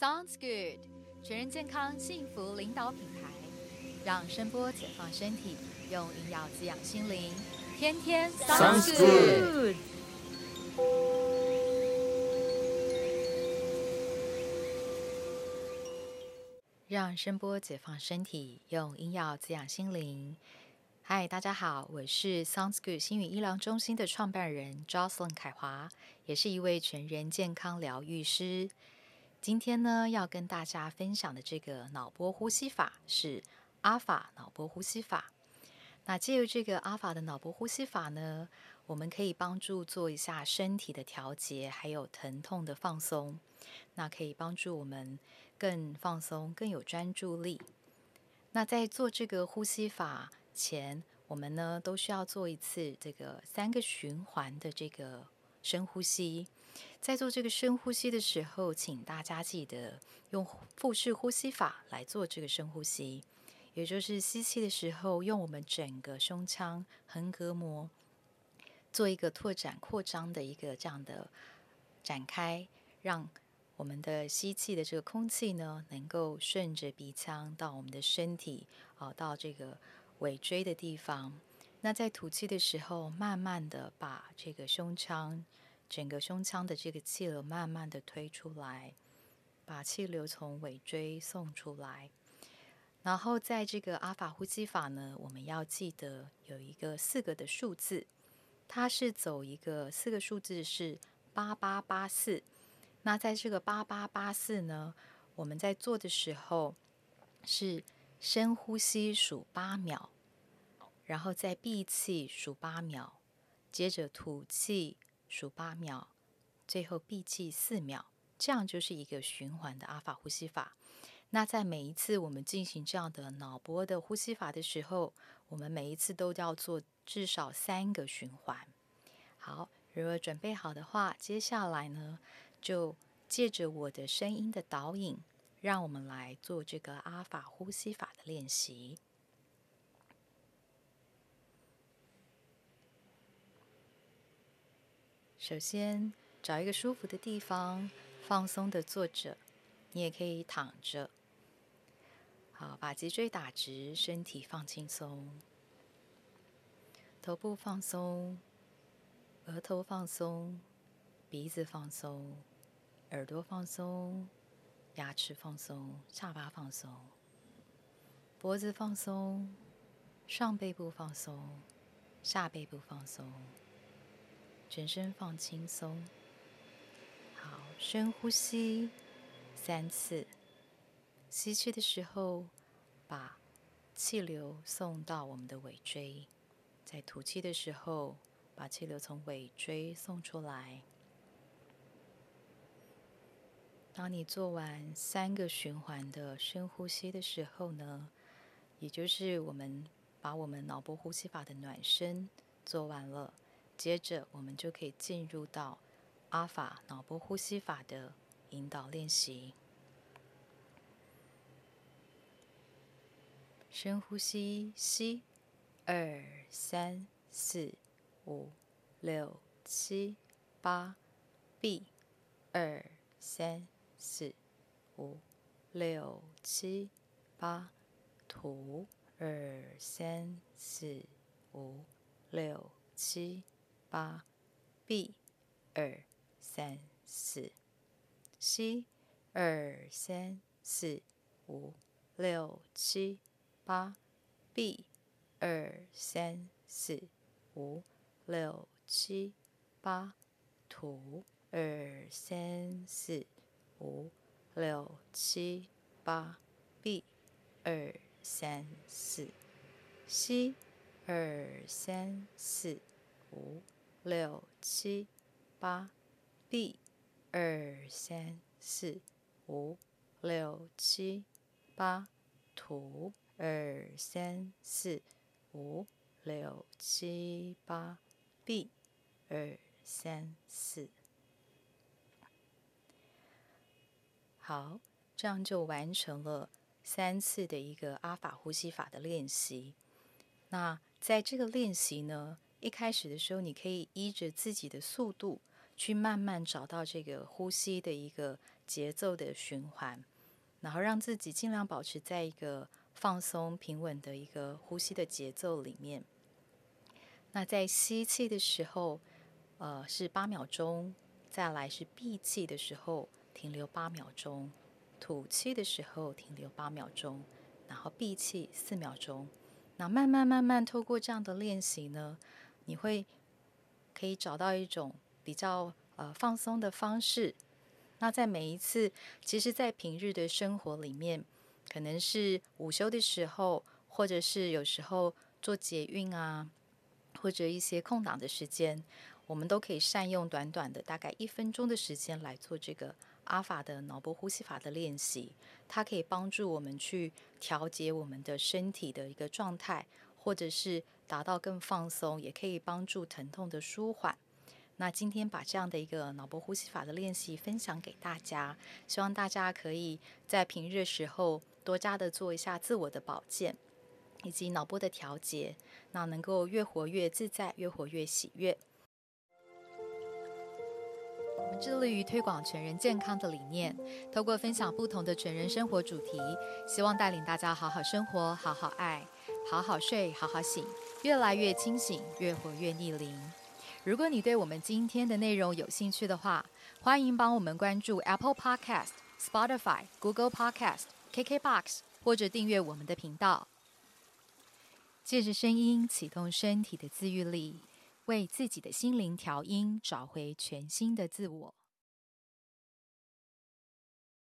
Sounds good，全人健康幸福领导品牌，让声波解放身体，用营养滋养心灵，天天 Sounds good。让声波解放身体，用音药滋养心灵。嗨，大家好，我是 Sounds Good 新宇医疗中心的创办人 Jocelyn 凯华，也是一位全人健康疗愈师。今天呢，要跟大家分享的这个脑波呼吸法是阿法脑波呼吸法。那借由这个阿法的脑波呼吸法呢，我们可以帮助做一下身体的调节，还有疼痛的放松。那可以帮助我们更放松、更有专注力。那在做这个呼吸法前，我们呢都需要做一次这个三个循环的这个深呼吸。在做这个深呼吸的时候，请大家记得用腹式呼吸法来做这个深呼吸，也就是吸气的时候，用我们整个胸腔横膈膜做一个拓展、扩张的一个这样的展开，让我们的吸气的这个空气呢，能够顺着鼻腔到我们的身体，啊，到这个尾椎的地方。那在吐气的时候，慢慢的把这个胸腔。整个胸腔的这个气流慢慢的推出来，把气流从尾椎送出来。然后在这个阿法呼吸法呢，我们要记得有一个四个的数字，它是走一个四个数字是八八八四。那在这个八八八四呢，我们在做的时候是深呼吸数八秒，然后再闭气数八秒，接着吐气。数八秒，最后闭气四秒，这样就是一个循环的阿法呼吸法。那在每一次我们进行这样的脑波的呼吸法的时候，我们每一次都要做至少三个循环。好，如果准备好的话，接下来呢，就借着我的声音的导引，让我们来做这个阿法呼吸法的练习。首先，找一个舒服的地方，放松的坐着。你也可以躺着。好，把脊椎打直，身体放轻松，头部放松，额头放松，鼻子放松，耳朵放松，牙齿放松，下巴放松，脖子放松，上背部放松，下背部放松。全身放轻松，好，深呼吸三次。吸气的时候，把气流送到我们的尾椎；在吐气的时候，把气流从尾椎送出来。当你做完三个循环的深呼吸的时候呢，也就是我们把我们脑波呼吸法的暖身做完了。接着，我们就可以进入到阿法脑波呼吸法的引导练习。深呼吸，吸，二三四五六七八，闭，二三四五六七八，吐，二三四五六七。八，B，二三四，，C，，二三四五六七八，B，二三四五六七八，吐，二三四五六七八，B，二三四，，C，，二三四五。六七八，B，二三四五六七八，吐，二三四五六七八，B，二三四。好，这样就完成了三次的一个阿法呼吸法的练习。那在这个练习呢？一开始的时候，你可以依着自己的速度去慢慢找到这个呼吸的一个节奏的循环，然后让自己尽量保持在一个放松、平稳的一个呼吸的节奏里面。那在吸气的时候，呃，是八秒钟；再来是闭气的时候，停留八秒钟；吐气的时候停留八秒钟，然后闭气四秒钟。那慢慢慢慢透过这样的练习呢，你会可以找到一种比较呃放松的方式。那在每一次，其实，在平日的生活里面，可能是午休的时候，或者是有时候做捷运啊，或者一些空档的时间，我们都可以善用短短的大概一分钟的时间来做这个阿法的脑波呼吸法的练习。它可以帮助我们去调节我们的身体的一个状态，或者是达到更放松，也可以帮助疼痛的舒缓。那今天把这样的一个脑波呼吸法的练习分享给大家，希望大家可以在平日时候多加的做一下自我的保健，以及脑波的调节，那能够越活越自在，越活越喜悦。我们致力于推广全人健康的理念，透过分享不同的全人生活主题，希望带领大家好好生活，好好爱，好好睡，好好醒，越来越清醒，越活越逆龄。如果你对我们今天的内容有兴趣的话，欢迎帮我们关注 Apple Podcast、Spotify、Google Podcast、KKBox，或者订阅我们的频道。借着声音启动身体的自愈力，为自己的心灵调音，找回全新的自我。